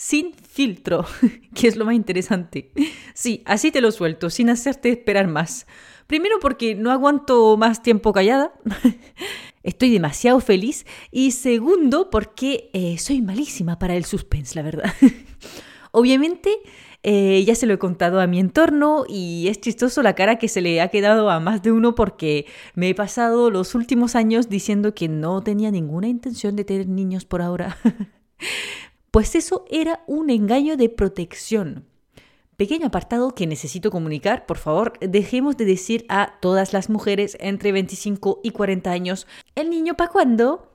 sin filtro, que es lo más interesante. Sí, así te lo suelto, sin hacerte esperar más. Primero porque no aguanto más tiempo callada. Estoy demasiado feliz. Y segundo porque eh, soy malísima para el suspense, la verdad. Obviamente eh, ya se lo he contado a mi entorno y es chistoso la cara que se le ha quedado a más de uno porque me he pasado los últimos años diciendo que no tenía ninguna intención de tener niños por ahora. Pues eso era un engaño de protección. Pequeño apartado que necesito comunicar, por favor, dejemos de decir a todas las mujeres entre 25 y 40 años, ¿el niño para cuándo?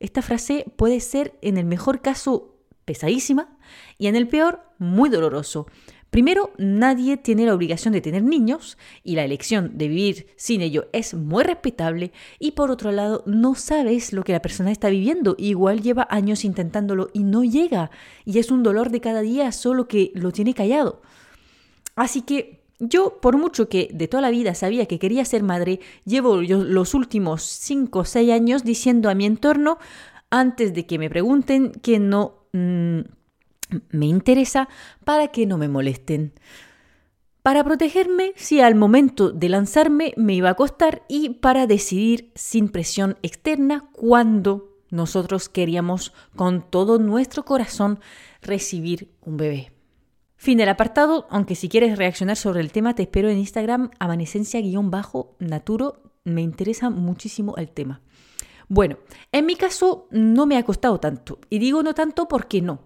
Esta frase puede ser en el mejor caso pesadísima y en el peor muy doloroso. Primero, nadie tiene la obligación de tener niños y la elección de vivir sin ello es muy respetable y por otro lado, no sabes lo que la persona está viviendo. Igual lleva años intentándolo y no llega y es un dolor de cada día solo que lo tiene callado. Así que yo, por mucho que de toda la vida sabía que quería ser madre, llevo los últimos 5 o 6 años diciendo a mi entorno, antes de que me pregunten, que no... Mm, me interesa para que no me molesten. Para protegerme si al momento de lanzarme me iba a costar y para decidir sin presión externa cuándo nosotros queríamos con todo nuestro corazón recibir un bebé. Fin del apartado, aunque si quieres reaccionar sobre el tema te espero en Instagram amanecencia-naturo, me interesa muchísimo el tema. Bueno, en mi caso no me ha costado tanto, y digo no tanto porque no,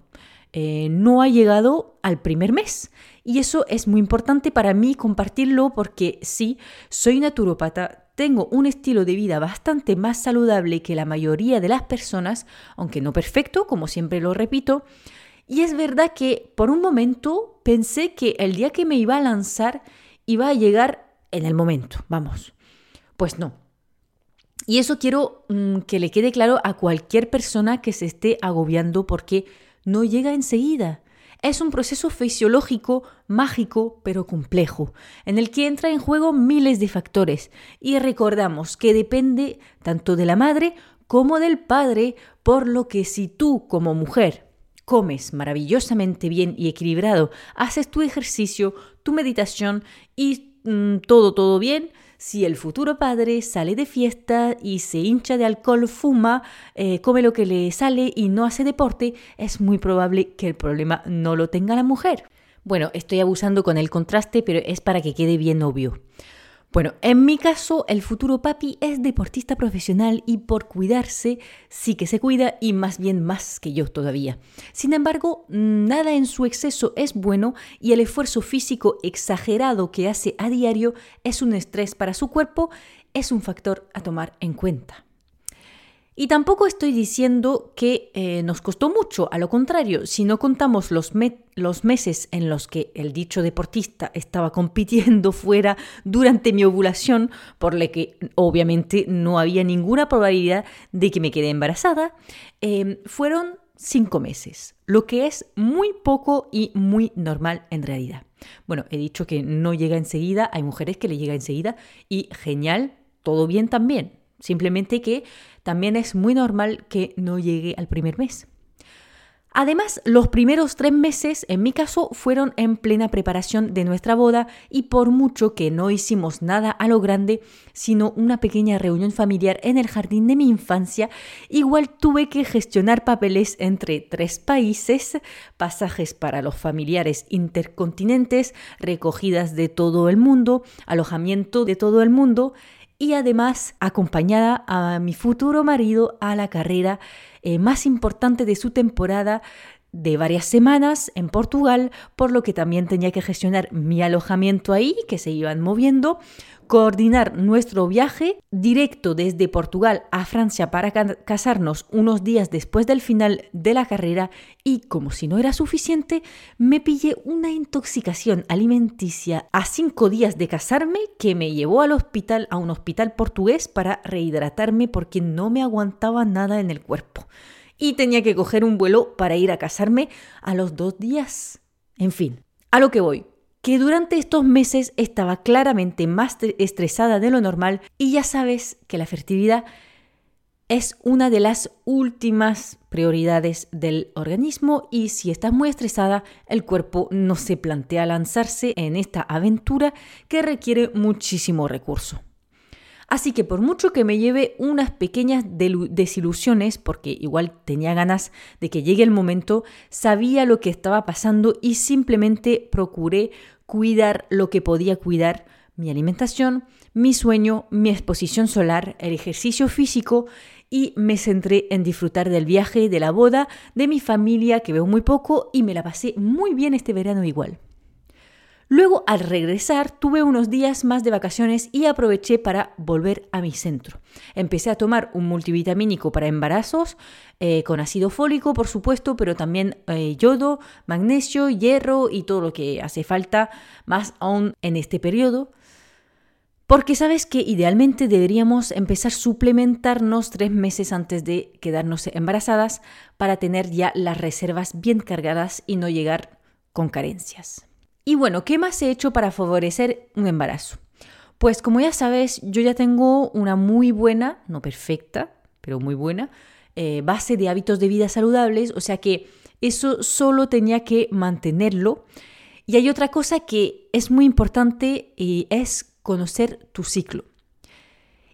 eh, no ha llegado al primer mes. Y eso es muy importante para mí compartirlo porque sí, soy naturópata, tengo un estilo de vida bastante más saludable que la mayoría de las personas, aunque no perfecto, como siempre lo repito. Y es verdad que por un momento pensé que el día que me iba a lanzar iba a llegar en el momento, vamos. Pues no. Y eso quiero mm, que le quede claro a cualquier persona que se esté agobiando porque no llega enseguida. Es un proceso fisiológico, mágico, pero complejo, en el que entra en juego miles de factores y recordamos que depende tanto de la madre como del padre, por lo que si tú como mujer comes maravillosamente bien y equilibrado, haces tu ejercicio, tu meditación y mm, todo, todo bien, si el futuro padre sale de fiesta y se hincha de alcohol, fuma, eh, come lo que le sale y no hace deporte, es muy probable que el problema no lo tenga la mujer. Bueno, estoy abusando con el contraste, pero es para que quede bien obvio. Bueno, en mi caso, el futuro papi es deportista profesional y por cuidarse sí que se cuida y más bien más que yo todavía. Sin embargo, nada en su exceso es bueno y el esfuerzo físico exagerado que hace a diario es un estrés para su cuerpo, es un factor a tomar en cuenta. Y tampoco estoy diciendo que eh, nos costó mucho, a lo contrario, si no contamos los, meses en los que el dicho deportista estaba compitiendo fuera durante mi ovulación, por lo que obviamente no había ninguna probabilidad de que me quede embarazada, em, fueron cinco meses, lo que es muy poco y muy normal en realidad. Bueno, he dicho que no llega enseguida, hay mujeres que le llega enseguida y genial, todo bien también. Simplemente que también es muy normal que no llegue al primer mes. Además, los primeros tres meses, en mi caso, fueron en plena preparación de nuestra boda y por mucho que no hicimos nada a lo grande, sino una pequeña reunión familiar en el jardín de mi infancia, igual tuve que gestionar papeles entre tres países, pasajes para los familiares intercontinentes, recogidas de todo el mundo, alojamiento de todo el mundo, y además acompañada a mi futuro marido a la carrera eh, más importante de su temporada de varias semanas en Portugal, por lo que también tenía que gestionar mi alojamiento ahí, que se iban moviendo, coordinar nuestro viaje directo desde Portugal a Francia para casarnos unos días después del final de la carrera y como si no era suficiente, me pillé una intoxicación alimenticia a cinco días de casarme que me llevó al hospital, a un hospital portugués para rehidratarme porque no me aguantaba nada en el cuerpo y tenía que coger un vuelo para ir a casarme a los dos días. En fin, a lo que voy, que durante estos meses estaba claramente más estresada de lo normal y ya sabes que la fertilidad es una de las últimas prioridades del organismo y si estás muy estresada, el cuerpo no se plantea lanzarse en esta aventura que requiere muchísimo recurso. Así que por mucho que me lleve unas pequeñas desilusiones, porque igual tenía ganas de que llegue el momento, sabía lo que estaba pasando y simplemente procuré cuidar lo que podía cuidar, mi alimentación, mi sueño, mi exposición solar, el ejercicio físico y me centré en disfrutar del viaje, de la boda, de mi familia que veo muy poco y me la pasé muy bien este verano igual. Luego, al regresar, tuve unos días más de vacaciones y aproveché para volver a mi centro. Empecé a tomar un multivitamínico para embarazos, eh, con ácido fólico, por supuesto, pero también eh, yodo, magnesio, hierro y todo lo que hace falta, más aún en este periodo. Porque sabes que idealmente deberíamos empezar a suplementarnos tres meses antes de quedarnos embarazadas para tener ya las reservas bien cargadas y no llegar con carencias. Y bueno, ¿qué más he hecho para favorecer un embarazo? Pues como ya sabes, yo ya tengo una muy buena, no perfecta, pero muy buena, eh, base de hábitos de vida saludables, o sea que eso solo tenía que mantenerlo. Y hay otra cosa que es muy importante y es conocer tu ciclo.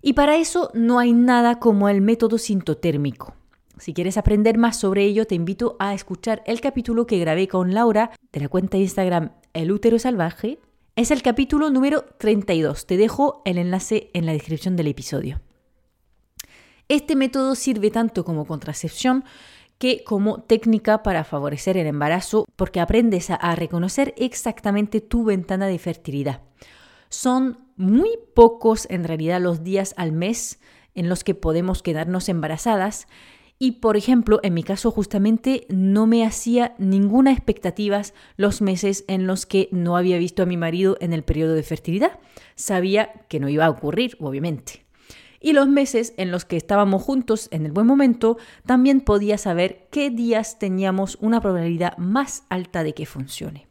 Y para eso no hay nada como el método sintotérmico. Si quieres aprender más sobre ello, te invito a escuchar el capítulo que grabé con Laura de la cuenta de Instagram El útero salvaje. Es el capítulo número 32. Te dejo el enlace en la descripción del episodio. Este método sirve tanto como contracepción que como técnica para favorecer el embarazo porque aprendes a, reconocer exactamente tu ventana de fertilidad. Son muy pocos en realidad los días al mes en los que podemos quedarnos embarazadas y por ejemplo, en mi caso justamente no me hacía ninguna expectativas los meses en los que no había visto a mi marido en el periodo de fertilidad. Sabía que no iba a ocurrir, obviamente. Y los meses en los que estábamos juntos en el buen momento, también podía saber qué días teníamos una probabilidad más alta de que funcione.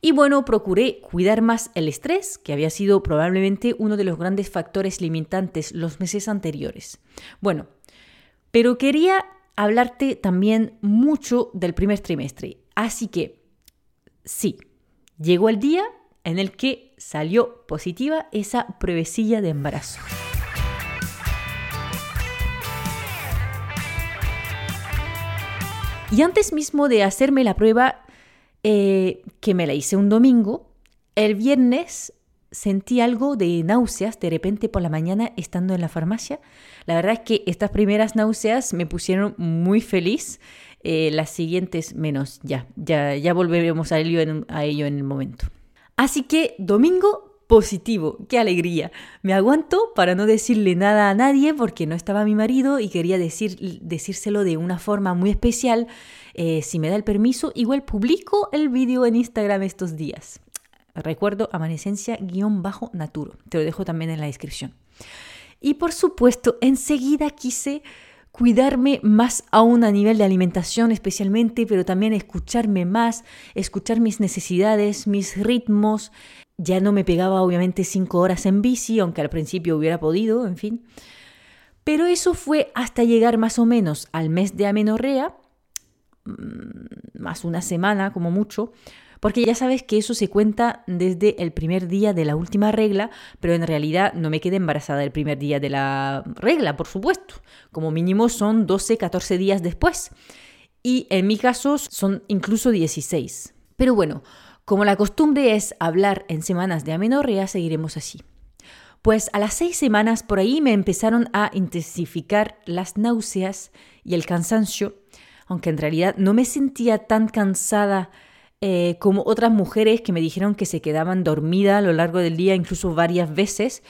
Y bueno, procuré cuidar más el estrés, que había sido probablemente uno de los grandes factores limitantes los meses anteriores. Bueno, pero quería hablarte también mucho del primer trimestre. Así que, sí, llegó el día en el que salió positiva esa pruebecilla de embarazo. Y antes mismo de hacerme la prueba, eh, que me la hice un domingo, el viernes sentí algo de náuseas de repente por la mañana estando en la farmacia. La verdad es que estas primeras náuseas me pusieron muy feliz. Eh, las siguientes menos, ya, ya, ya volveremos a ello, en, a ello en el momento. Así que domingo positivo, qué alegría. Me aguanto para no decirle nada a nadie porque no estaba mi marido y quería decir, decírselo de una forma muy especial. Eh, si me da el permiso, igual publico el vídeo en Instagram estos días. Recuerdo amanecencia-naturo. Te lo dejo también en la descripción. Y por supuesto, enseguida quise cuidarme más aún a nivel de alimentación especialmente, pero también escucharme más, escuchar mis necesidades, mis ritmos. Ya no me pegaba obviamente cinco horas en bici, aunque al principio hubiera podido, en fin. Pero eso fue hasta llegar más o menos al mes de amenorrea, mm, más una semana como mucho, porque ya sabes que eso se cuenta desde el primer día de la última regla, pero en realidad no me quedé embarazada el primer día de la regla, por supuesto. Como mínimo son 12, 14 días después. Y en mi caso son incluso 16. Pero bueno, como la costumbre es hablar en semanas de amenorrea, seguiremos así. Pues a las seis semanas por ahí me empezaron a intensificar las náuseas y el cansancio aunque en realidad no me sentía tan cansada eh, como otras mujeres que me dijeron que se quedaban dormidas a lo largo del día, incluso varias veces,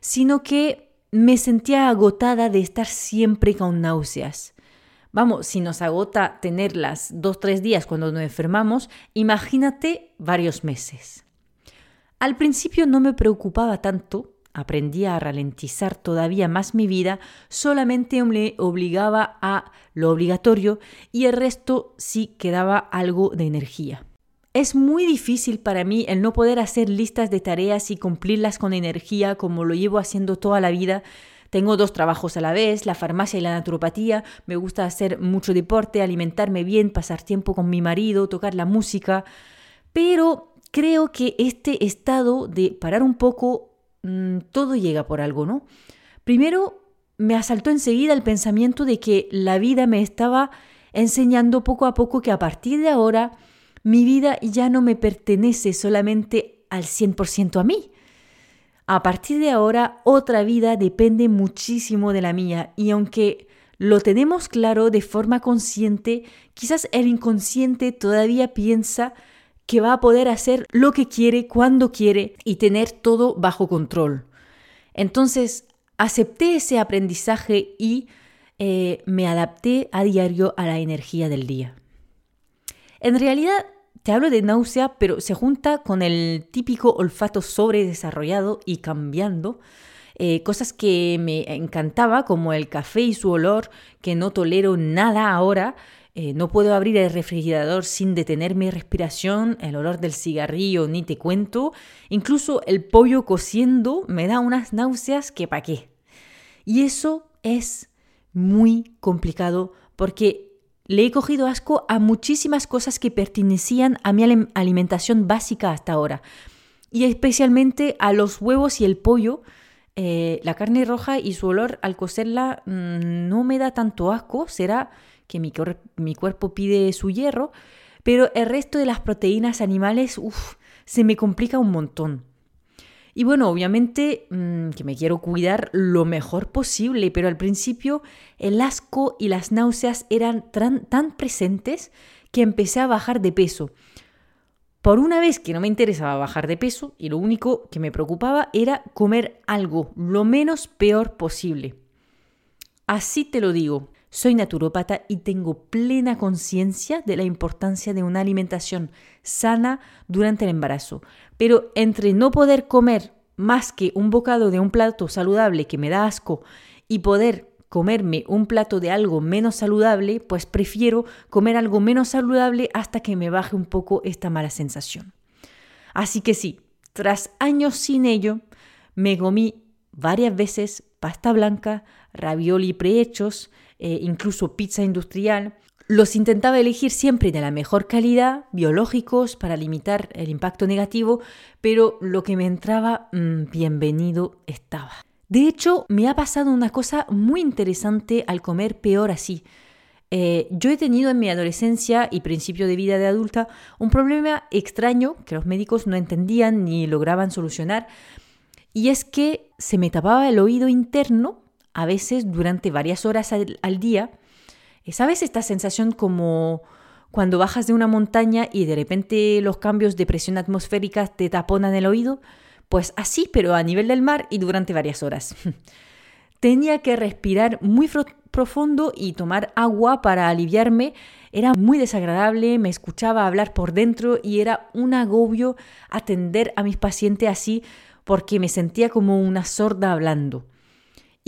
sino que me sentía agotada de estar siempre con náuseas. Vamos, si nos agota tenerlas dos, tres días cuando nos enfermamos, imagínate varios meses. Al principio no me preocupaba tanto, aprendí a ralentizar todavía más mi vida, solamente me obligaba a lo obligatorio y el resto sí quedaba algo de energía. Es muy difícil para mí el no poder hacer listas de tareas y cumplirlas con energía como lo llevo haciendo toda la vida, tengo dos trabajos a la vez, la farmacia y la naturopatía. Me gusta hacer mucho deporte, alimentarme bien, pasar tiempo con mi marido, tocar la música. Pero creo que este estado de parar un poco, mm, todo llega por algo, ¿no? Primero, me asaltó enseguida el pensamiento de que la vida me estaba enseñando poco a poco que a partir de ahora mi vida ya no me pertenece solamente al 100% a mí, a partir de ahora otra vida depende muchísimo de la mía y aunque lo tenemos claro de forma consciente, quizás el inconsciente todavía piensa que va a poder hacer lo que quiere cuando quiere y tener todo bajo control. Entonces, acepté ese aprendizaje y eh, me adapté a diario a la energía del día. En realidad, te hablo de náusea, pero se junta con el típico olfato sobredesarrollado y cambiando. Eh, cosas que me encantaba, como el café y su olor, que no tolero nada ahora. Eh, no puedo abrir el refrigerador sin detener mi respiración, el olor del cigarrillo ni te cuento. Incluso el pollo cociendo me da unas náuseas que pa' qué. Y eso es muy complicado porque le he cogido asco a muchísimas cosas que pertenecían a mi alimentación básica hasta ahora. Y especialmente a los huevos y el pollo. Eh, la carne roja y su olor al cocerla mm, no me da tanto asco. Será que mi, mi, cuerpo pide su hierro. Pero el resto de las proteínas animales, uff, se me complica un montón. Y bueno, obviamente mm, que me quiero cuidar lo mejor posible, pero al principio el asco y las náuseas eran tan, presentes que empecé a bajar de peso. Por una vez que no me interesaba bajar de peso y lo único que me preocupaba era comer algo lo menos peor posible. Así te lo digo, soy naturópata y tengo plena conciencia de la importancia de una alimentación sana durante el embarazo. Pero entre no poder comer más que un bocado de un plato saludable que me da asco y poder comerme un plato de algo menos saludable, pues prefiero comer algo menos saludable hasta que me baje un poco esta mala sensación. Así que sí, tras años sin ello, me comí varias veces pasta blanca, ravioli prehechos, eh, incluso pizza industrial. Los intentaba elegir siempre de la mejor calidad, biológicos, para limitar el impacto negativo, pero lo que me entraba, mm, bienvenido estaba. De hecho, me ha pasado una cosa muy interesante al comer peor así. Eh, yo he tenido en mi adolescencia y principio de vida de adulta un problema extraño que los médicos no entendían ni lograban solucionar, y es que se me tapaba el oído interno a veces durante varias horas al, día. ¿Sabes esta sensación como cuando bajas de una montaña y de repente los cambios de presión atmosférica te taponan el oído? Pues así, pero a nivel del mar y durante varias horas. Tenía que respirar muy profundo y tomar agua para aliviarme. Era muy desagradable, me escuchaba hablar por dentro y era un agobio atender a mis pacientes así porque me sentía como una sorda hablando.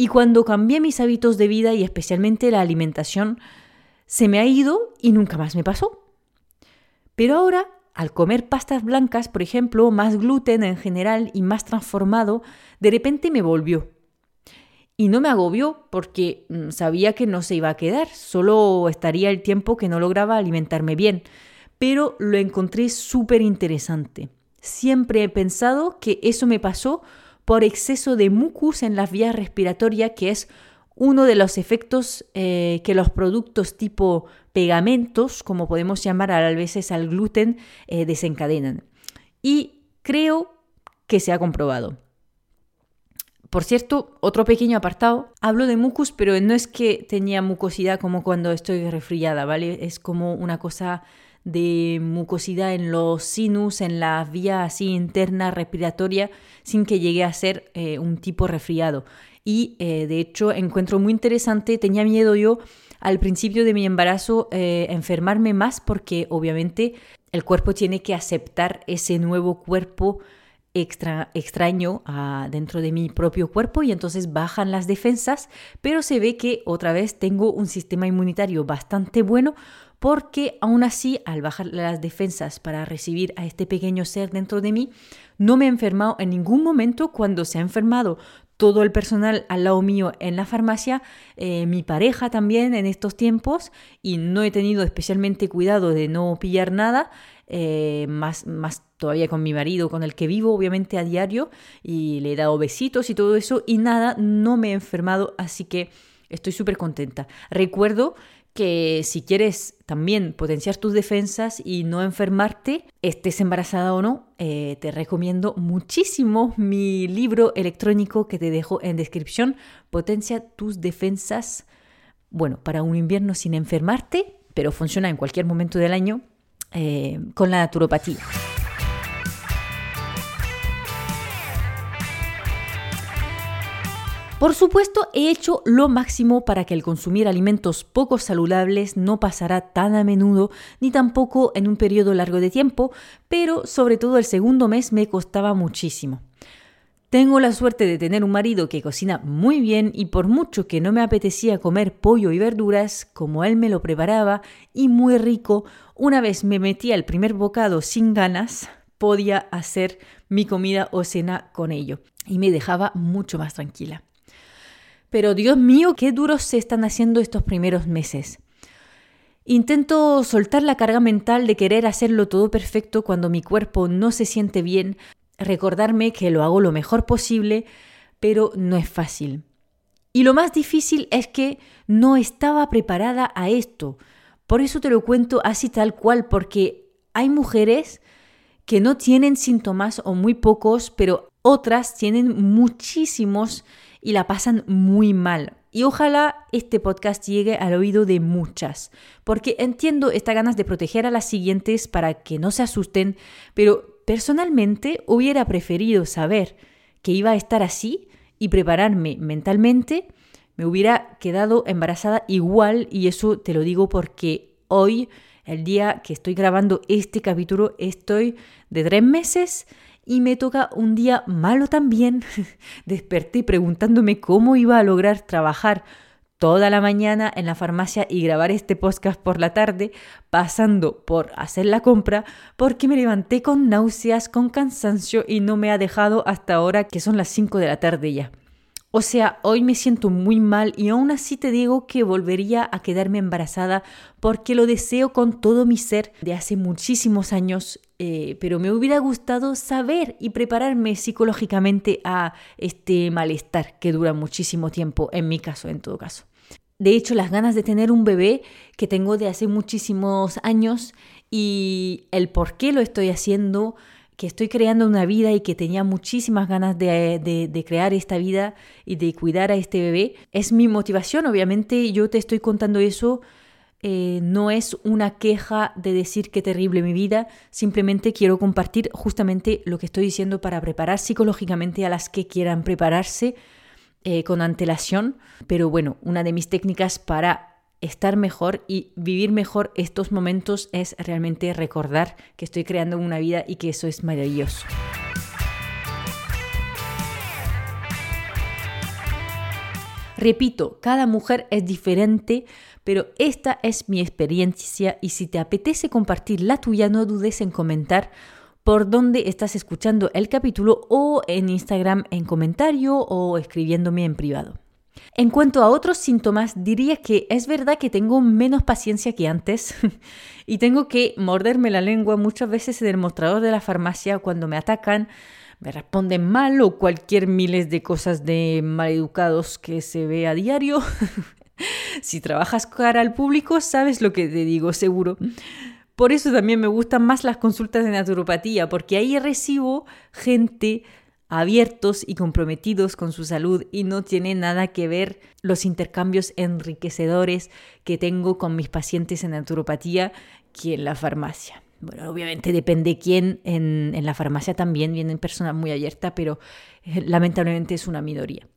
Y cuando cambié mis hábitos de vida y especialmente la alimentación, se me ha ido y nunca más me pasó. Pero ahora, al comer pastas blancas, por ejemplo, más gluten en general y más transformado, de repente me volvió. Y no me agobió porque mm, sabía que no se iba a quedar, solo estaría el tiempo que no lograba alimentarme bien. Pero lo encontré súper interesante. Siempre he pensado que eso me pasó por exceso de mucus en las vías respiratorias, que es uno de los efectos eh, que los productos tipo pegamentos, como podemos llamar a veces al gluten, eh, desencadenan. Y creo que se ha comprobado. Por cierto, otro pequeño apartado, hablo de mucus, pero no es que tenía mucosidad como cuando estoy resfriada, ¿vale? Es como una cosa de mucosidad en los sinus, en la vía así interna respiratoria, sin que llegue a ser eh, un tipo resfriado. Y eh, de hecho encuentro muy interesante, tenía miedo yo al principio de mi embarazo eh, enfermarme más porque obviamente el cuerpo tiene que aceptar ese nuevo cuerpo extra, extraño ah, dentro de mi propio cuerpo y entonces bajan las defensas, pero se ve que otra vez tengo un sistema inmunitario bastante bueno porque aún así al bajar las defensas para recibir a este pequeño ser dentro de mí, no me he enfermado en ningún momento cuando se ha enfermado todo el personal al lado mío en la farmacia, eh, mi pareja también en estos tiempos y no he tenido especialmente cuidado de no pillar nada, eh, más, más todavía con mi marido, con el que vivo obviamente a diario y le he dado besitos y todo eso y nada, no me he enfermado, así que estoy súper contenta. Recuerdo que si quieres también potenciar tus defensas y no enfermarte, estés embarazada o no, eh, te recomiendo muchísimo mi libro electrónico que te dejo en descripción, Potencia tus defensas, bueno, para un invierno sin enfermarte, pero funciona en cualquier momento del año eh, con la naturopatía. Por supuesto, he hecho lo máximo para que el consumir alimentos poco saludables no pasará tan a menudo ni tampoco en un periodo largo de tiempo, pero sobre todo el segundo mes me costaba muchísimo. Tengo la suerte de tener un marido que cocina muy bien y por mucho que no me apetecía comer pollo y verduras, como él me lo preparaba y muy rico, una vez me metía el primer bocado sin ganas, podía hacer mi comida o cena con ello y me dejaba mucho más tranquila. Pero Dios mío, qué duros se están haciendo estos primeros meses. Intento soltar la carga mental de querer hacerlo todo perfecto cuando mi cuerpo no se siente bien, recordarme que lo hago lo mejor posible, pero no es fácil. Y lo más difícil es que no estaba preparada a esto. Por eso te lo cuento así tal cual, porque hay mujeres que no tienen síntomas o muy pocos, pero otras tienen muchísimos y la pasan muy mal. Y ojalá este podcast llegue al oído de muchas, porque entiendo esta ganas de proteger a las siguientes para que no se asusten, pero personalmente hubiera preferido saber que iba a estar así y prepararme mentalmente. Me hubiera quedado embarazada igual y eso te lo digo porque hoy, el día que estoy grabando este capítulo, estoy de tres meses y me toca un día malo también. Desperté preguntándome cómo iba a lograr trabajar toda la mañana en la farmacia y grabar este podcast por la tarde, pasando por hacer la compra, porque me levanté con náuseas, con cansancio y no me ha dejado hasta ahora que son las 5 de la tarde ya. O sea, hoy me siento muy mal y aún así te digo que volvería a quedarme embarazada porque lo deseo con todo mi ser de hace muchísimos años, eh, pero me hubiera gustado saber y prepararme psicológicamente a este malestar que dura muchísimo tiempo, en mi caso, en todo caso. De hecho, las ganas de tener un bebé que tengo de hace muchísimos años y el por qué lo estoy haciendo, que estoy creando una vida y que tenía muchísimas ganas de, crear esta vida y de cuidar a este bebé. Es mi motivación, obviamente yo te estoy contando eso. Eh, no es una queja de decir qué terrible mi vida, simplemente quiero compartir justamente lo que estoy diciendo para preparar psicológicamente a las que quieran prepararse eh, con antelación. Pero bueno, una de mis técnicas para estar mejor y vivir mejor estos momentos es realmente recordar que estoy creando una vida y que eso es maravilloso. Repito, cada mujer es diferente, pero esta es mi experiencia y si te apetece compartir la tuya, no dudes en comentar por dónde estás escuchando el capítulo o en Instagram en comentario o escribiéndome en privado. En cuanto a otros síntomas, diría que es verdad que tengo menos paciencia que antes y tengo que morderme la lengua muchas veces en el mostrador de la farmacia cuando me atacan, me responden mal o cualquier miles de cosas de maleducados que se ve a diario. si trabajas cara al público, sabes lo que te digo, seguro. Por eso también me gustan más las consultas de naturopatía, porque ahí recibo gente abiertos y comprometidos con su salud y no tiene nada que ver los intercambios enriquecedores que tengo con mis pacientes en naturopatía que en la farmacia. Bueno, obviamente depende quién, en, en la farmacia también vienen personas muy abiertas, pero eh, lamentablemente es una minoría.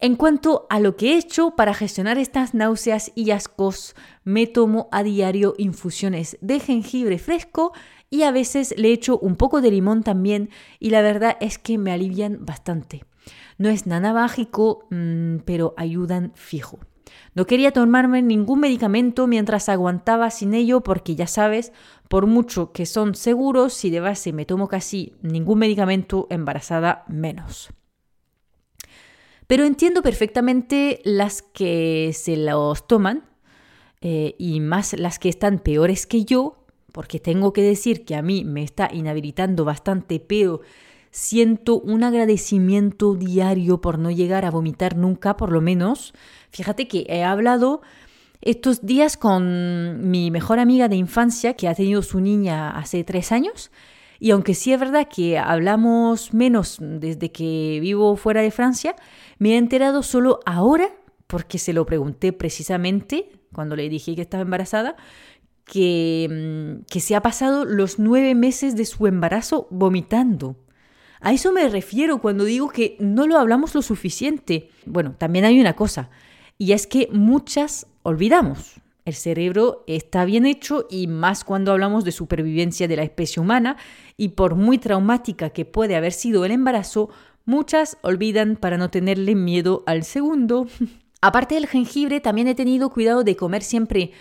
En cuanto a lo que he hecho para gestionar estas náuseas y ascos, me tomo a diario infusiones de jengibre fresco y a veces le echo un poco de limón también y la verdad es que me alivian bastante. No es nada mágico, mm, pero ayudan fijo. No quería tomarme ningún medicamento mientras aguantaba sin ello porque ya sabes, por mucho que son seguros, si de base me tomo casi ningún medicamento, embarazada menos. Pero entiendo perfectamente las que se los toman eh, y más las que están peores que yo, porque tengo que decir que a mí me está inhabilitando bastante, pero siento un agradecimiento diario por no llegar a vomitar nunca, por lo menos. Fíjate que he hablado estos días con mi mejor amiga de infancia, que ha tenido su niña hace tres años, y aunque sí es verdad que hablamos menos desde que vivo fuera de Francia, me he enterado solo ahora, porque se lo pregunté precisamente cuando le dije que estaba embarazada, que, mm, que se ha pasado los nueve meses de su embarazo vomitando. A eso me refiero cuando digo que no lo hablamos lo suficiente. Bueno, también hay una cosa, y es que muchas olvidamos. El cerebro está bien hecho y más cuando hablamos de supervivencia de la especie humana y por muy traumática que puede haber sido el embarazo, muchas olvidan para no tenerle miedo al segundo. Aparte del jengibre, también he tenido cuidado de comer siempre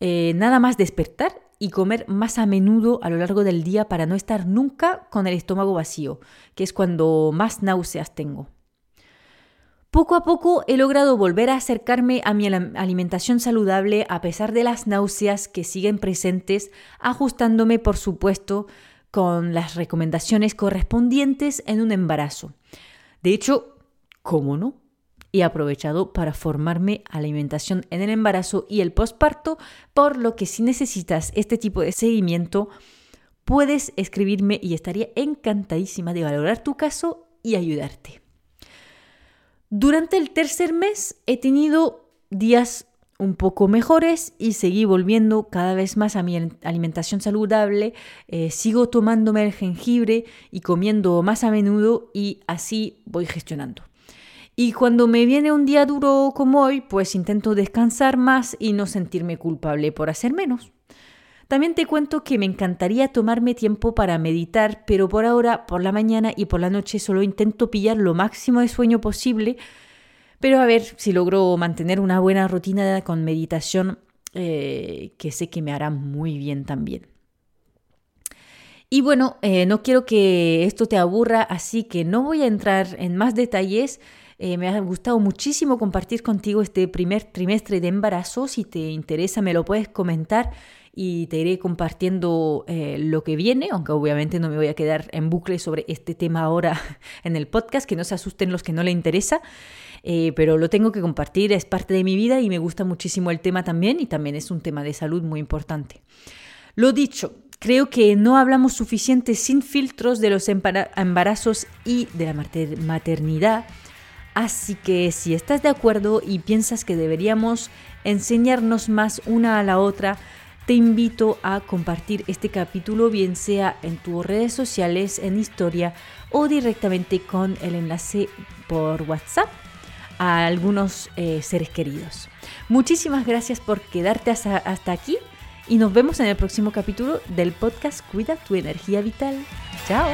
eh, nada más despertar y comer más a menudo a lo largo del día para no estar nunca con el estómago vacío, que es cuando más náuseas tengo. Poco a poco he logrado volver a acercarme a mi alimentación saludable a pesar de las náuseas que siguen presentes, ajustándome por supuesto con las recomendaciones correspondientes en un embarazo. De hecho, ¿cómo no? he aprovechado para formarme alimentación en el embarazo y el posparto, por lo que si necesitas este tipo de seguimiento, puedes escribirme y estaría encantadísima de valorar tu caso y ayudarte. Durante el tercer mes he tenido días un poco mejores y seguí volviendo cada vez más a mi alimentación saludable, eh, sigo tomándome el jengibre y comiendo más a menudo y así voy gestionando. Y cuando me viene un día duro como hoy, pues intento descansar más y no sentirme culpable por hacer menos. También te cuento que me encantaría tomarme tiempo para meditar, pero por ahora, por la mañana y por la noche solo intento pillar lo máximo de sueño posible, pero a ver si logro mantener una buena rutina con meditación eh, que sé que me hará muy bien también. Y bueno, eh, no quiero que esto te aburra, así que no voy a entrar en más detalles. Eh, me ha gustado muchísimo compartir contigo este primer trimestre de embarazo. Si te interesa, me lo puedes comentar y te iré compartiendo eh, lo que viene, aunque obviamente no me voy a quedar en bucle sobre este tema ahora en el podcast, que no se asusten los que no le interesa. Eh, pero lo tengo que compartir, es parte de mi vida y me gusta muchísimo el tema también y también es un tema de salud muy importante. Lo dicho, creo que no hablamos suficiente sin filtros de los embarazos y de la maternidad Así que si estás de acuerdo y piensas que deberíamos enseñarnos más una a la otra, te invito a compartir este capítulo bien sea en tus redes sociales, en historia o directamente con el enlace por WhatsApp a algunos eh, seres queridos. Muchísimas gracias por quedarte hasta, hasta aquí y nos vemos en el próximo capítulo del podcast Cuida tu energía vital. Chao.